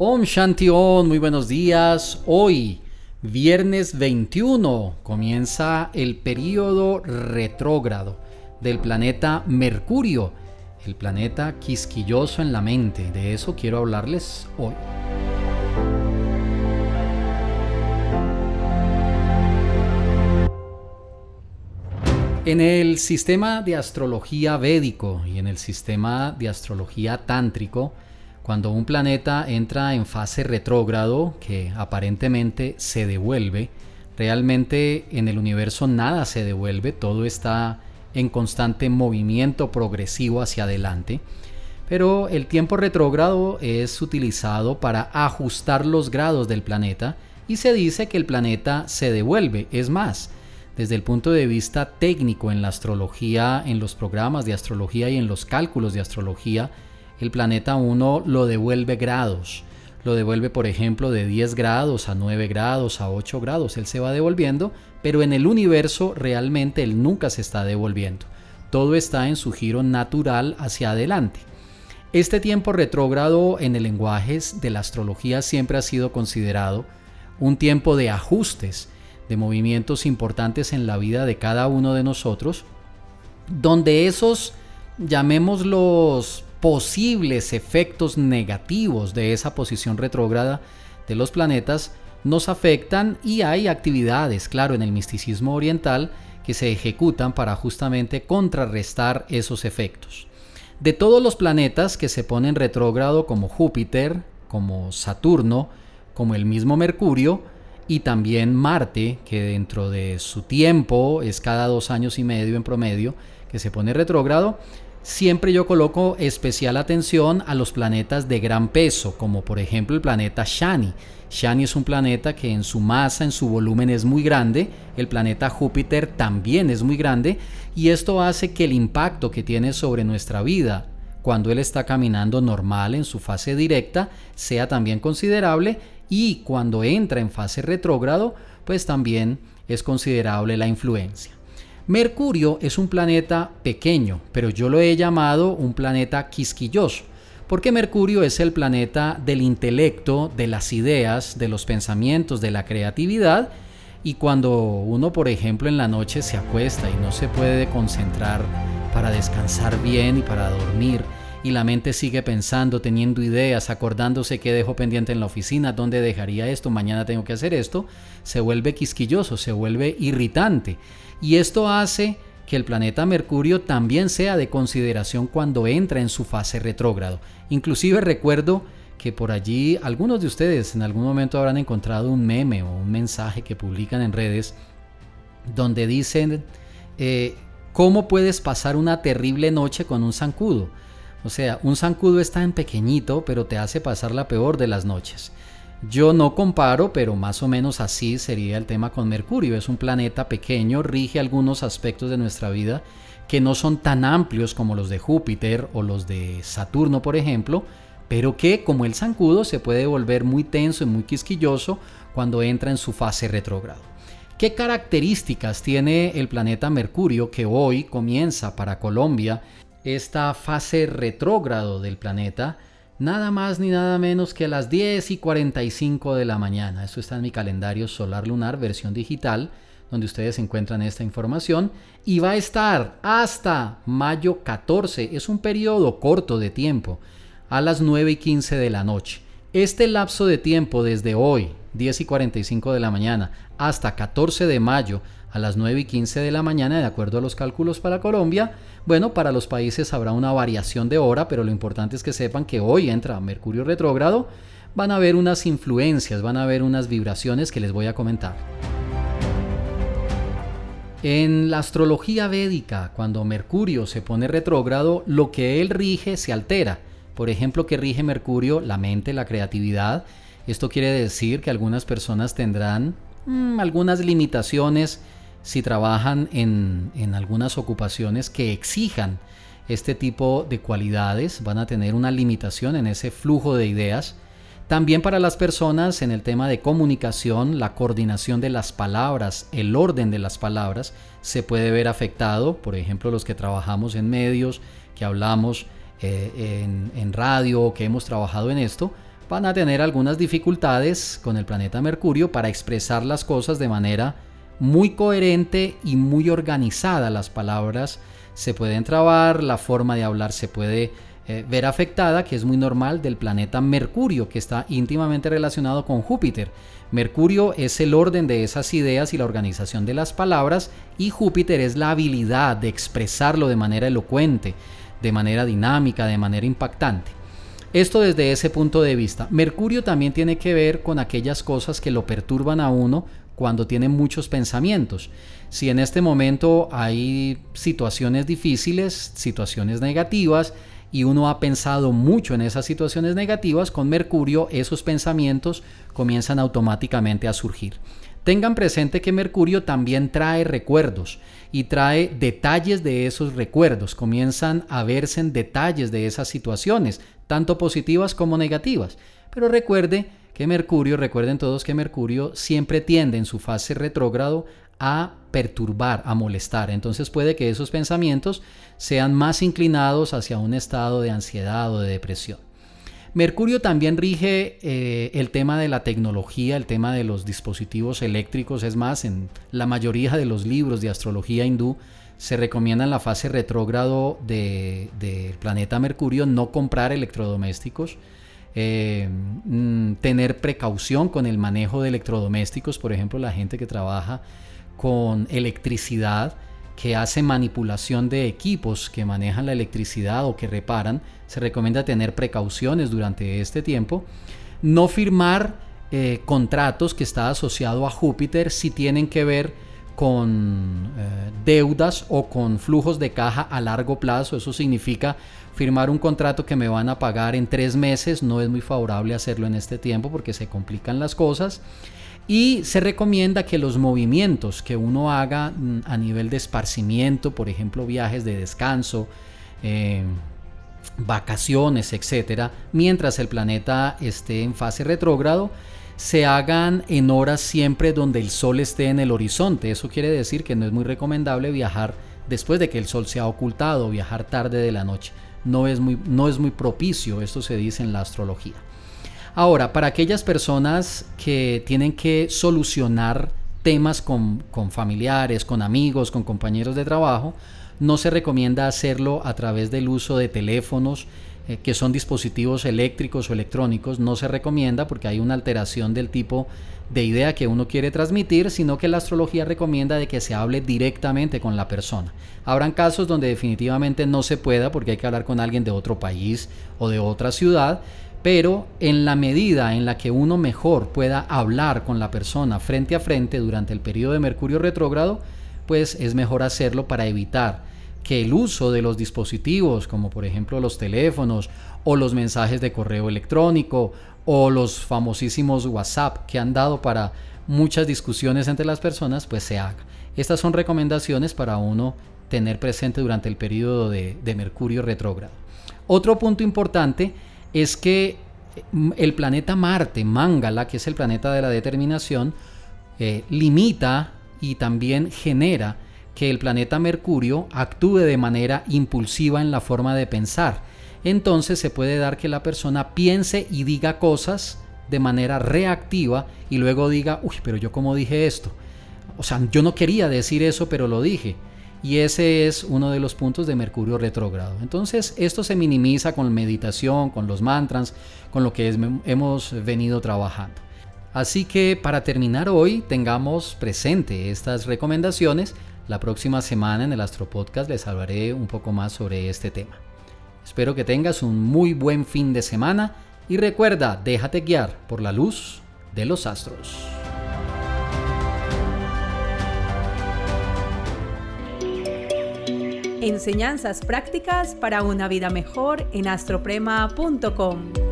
Om Shanti Om, muy buenos días. Hoy, viernes 21, comienza el periodo retrógrado del planeta Mercurio, el planeta quisquilloso en la mente. De eso quiero hablarles hoy. En el sistema de astrología védico y en el sistema de astrología tántrico, cuando un planeta entra en fase retrógrado, que aparentemente se devuelve, realmente en el universo nada se devuelve, todo está en constante movimiento progresivo hacia adelante. Pero el tiempo retrógrado es utilizado para ajustar los grados del planeta y se dice que el planeta se devuelve. Es más, desde el punto de vista técnico en la astrología, en los programas de astrología y en los cálculos de astrología, el planeta 1 lo devuelve grados. Lo devuelve, por ejemplo, de 10 grados a 9 grados, a 8 grados. Él se va devolviendo, pero en el universo realmente él nunca se está devolviendo. Todo está en su giro natural hacia adelante. Este tiempo retrógrado en el lenguaje de la astrología siempre ha sido considerado un tiempo de ajustes, de movimientos importantes en la vida de cada uno de nosotros, donde esos, llamémoslos posibles efectos negativos de esa posición retrógrada de los planetas nos afectan y hay actividades, claro, en el misticismo oriental que se ejecutan para justamente contrarrestar esos efectos. De todos los planetas que se ponen retrógrado como Júpiter, como Saturno, como el mismo Mercurio y también Marte, que dentro de su tiempo es cada dos años y medio en promedio que se pone retrógrado, siempre yo coloco especial atención a los planetas de gran peso, como por ejemplo el planeta Shani. Shani es un planeta que en su masa, en su volumen es muy grande, el planeta Júpiter también es muy grande, y esto hace que el impacto que tiene sobre nuestra vida cuando él está caminando normal en su fase directa sea también considerable y cuando entra en fase retrógrado, pues también es considerable la influencia. Mercurio es un planeta pequeño, pero yo lo he llamado un planeta quisquilloso, porque Mercurio es el planeta del intelecto, de las ideas, de los pensamientos, de la creatividad, y cuando uno, por ejemplo, en la noche se acuesta y no se puede concentrar para descansar bien y para dormir, y la mente sigue pensando, teniendo ideas, acordándose que dejo pendiente en la oficina, dónde dejaría esto, mañana tengo que hacer esto, se vuelve quisquilloso, se vuelve irritante. Y esto hace que el planeta Mercurio también sea de consideración cuando entra en su fase retrógrado. Inclusive recuerdo que por allí algunos de ustedes en algún momento habrán encontrado un meme o un mensaje que publican en redes donde dicen eh, cómo puedes pasar una terrible noche con un zancudo. O sea, un zancudo es tan pequeñito, pero te hace pasar la peor de las noches. Yo no comparo, pero más o menos así sería el tema con Mercurio. Es un planeta pequeño, rige algunos aspectos de nuestra vida que no son tan amplios como los de Júpiter o los de Saturno, por ejemplo, pero que, como el zancudo, se puede volver muy tenso y muy quisquilloso cuando entra en su fase retrógrado. ¿Qué características tiene el planeta Mercurio que hoy comienza para Colombia esta fase retrógrado del planeta, nada más ni nada menos que a las 10 y 45 de la mañana. Esto está en mi calendario solar lunar, versión digital, donde ustedes encuentran esta información. Y va a estar hasta mayo 14, es un periodo corto de tiempo, a las 9 y 15 de la noche. Este lapso de tiempo desde hoy, 10 y 45 de la mañana, hasta 14 de mayo, a las 9 y 15 de la mañana, de acuerdo a los cálculos para Colombia. Bueno, para los países habrá una variación de hora, pero lo importante es que sepan que hoy entra Mercurio retrógrado. Van a haber unas influencias, van a haber unas vibraciones que les voy a comentar. En la astrología védica, cuando Mercurio se pone retrógrado, lo que él rige se altera. Por ejemplo, que rige Mercurio la mente, la creatividad. Esto quiere decir que algunas personas tendrán mm, algunas limitaciones si trabajan en, algunas ocupaciones que exijan este tipo de cualidades, van a tener una limitación en ese flujo de ideas. También para las personas en el tema de comunicación, la coordinación de las palabras, el orden de las palabras se puede ver afectado. Por ejemplo, los que trabajamos en medios, que hablamos eh, en, en radio, que hemos trabajado en esto, van a tener algunas dificultades con el planeta Mercurio para expresar las cosas de manera muy coherente y muy organizada. Las palabras se pueden trabar, la forma de hablar se puede eh, ver afectada, que es muy normal del planeta Mercurio, que está íntimamente relacionado con Júpiter. Mercurio es el orden de esas ideas y la organización de las palabras y Júpiter es la habilidad de expresarlo de manera elocuente, de manera dinámica, de manera impactante. Esto desde ese punto de vista. Mercurio también tiene que ver con aquellas cosas que lo perturban a uno cuando tiene muchos pensamientos. Si en este momento hay situaciones difíciles, situaciones negativas, y uno ha pensado mucho en esas situaciones negativas, con Mercurio esos pensamientos comienzan automáticamente a surgir. Tengan presente que Mercurio también trae recuerdos y trae detalles de esos recuerdos, comienzan a verse en detalles de esas situaciones, tanto positivas como negativas. Pero recuerde que Mercurio, recuerden todos que Mercurio siempre tiende en su fase retrógrado a perturbar, a molestar. Entonces puede que esos pensamientos sean más inclinados hacia un estado de ansiedad o de depresión. Mercurio también rige eh, el tema de la tecnología, el tema de los dispositivos eléctricos. Es más, en la mayoría de los libros de astrología hindú se recomienda en la fase retrógrado del planeta Mercurio no comprar electrodomésticos, eh, mm, tener precaución con el manejo de electrodomésticos. Por ejemplo, la gente que trabaja con electricidad, que hace manipulación de equipos que manejan la electricidad o que reparan, se recomienda tener precauciones durante este tiempo. No firmar eh, contratos que está asociado a Júpiter si tienen que ver con eh, deudas o con flujos de caja a largo plazo. Eso significa firmar un contrato que me van a pagar en tres meses. No es muy favorable hacerlo en este tiempo porque se complican las cosas. Y se recomienda que los movimientos que uno haga mm, a nivel de esparcimiento, por ejemplo viajes de descanso, eh, vacaciones, etcétera, mientras el planeta esté en fase retrógrado, se hagan en horas siempre donde el sol esté en el horizonte. Eso quiere decir que no es muy recomendable viajar después de que el sol se ha ocultado, viajar tarde de la noche. No es muy, no es muy propicio, esto se dice en la astrología. Ahora, para aquellas personas que tienen que solucionar temas con, familiares, con amigos, con compañeros de trabajo, no se recomienda hacerlo a través del uso de teléfonos, eh, que son dispositivos eléctricos o electrónicos, no se recomienda porque hay una alteración del tipo de idea que uno quiere transmitir, sino que la astrología recomienda de que se hable directamente con la persona. Habrán casos donde definitivamente no se pueda porque hay que hablar con alguien de otro país o de otra ciudad, pero en la medida en la que uno mejor pueda hablar con la persona frente a frente durante el periodo de Mercurio retrógrado, pues es mejor hacerlo para evitar que el uso de los dispositivos, como por ejemplo los teléfonos o los mensajes de correo electrónico o los famosísimos WhatsApp que han dado para muchas discusiones entre las personas, pues se haga. Estas son recomendaciones para uno tener presente durante el periodo de, de Mercurio retrógrado. Otro punto importante es que mm, el planeta Marte, Mangala, que es el planeta de la determinación, eh, limita y también genera que el planeta Mercurio actúe de manera impulsiva en la forma de pensar. Entonces se puede dar que la persona piense y diga cosas de manera reactiva y luego diga, uy, pero yo cómo dije esto. O sea, yo no quería decir eso, pero lo dije. Y ese es uno de los puntos de Mercurio retrógrado. Entonces, esto se minimiza con meditación, con los mantras, con lo que hemos venido trabajando. Así que para terminar hoy, tengamos presente estas recomendaciones. La próxima semana en el Astro Podcast les hablaré un poco más sobre este tema. Espero que tengas un muy buen fin de semana y recuerda, déjate guiar por la luz de los astros. Enseñanzas prácticas para una vida mejor en astroprema.com.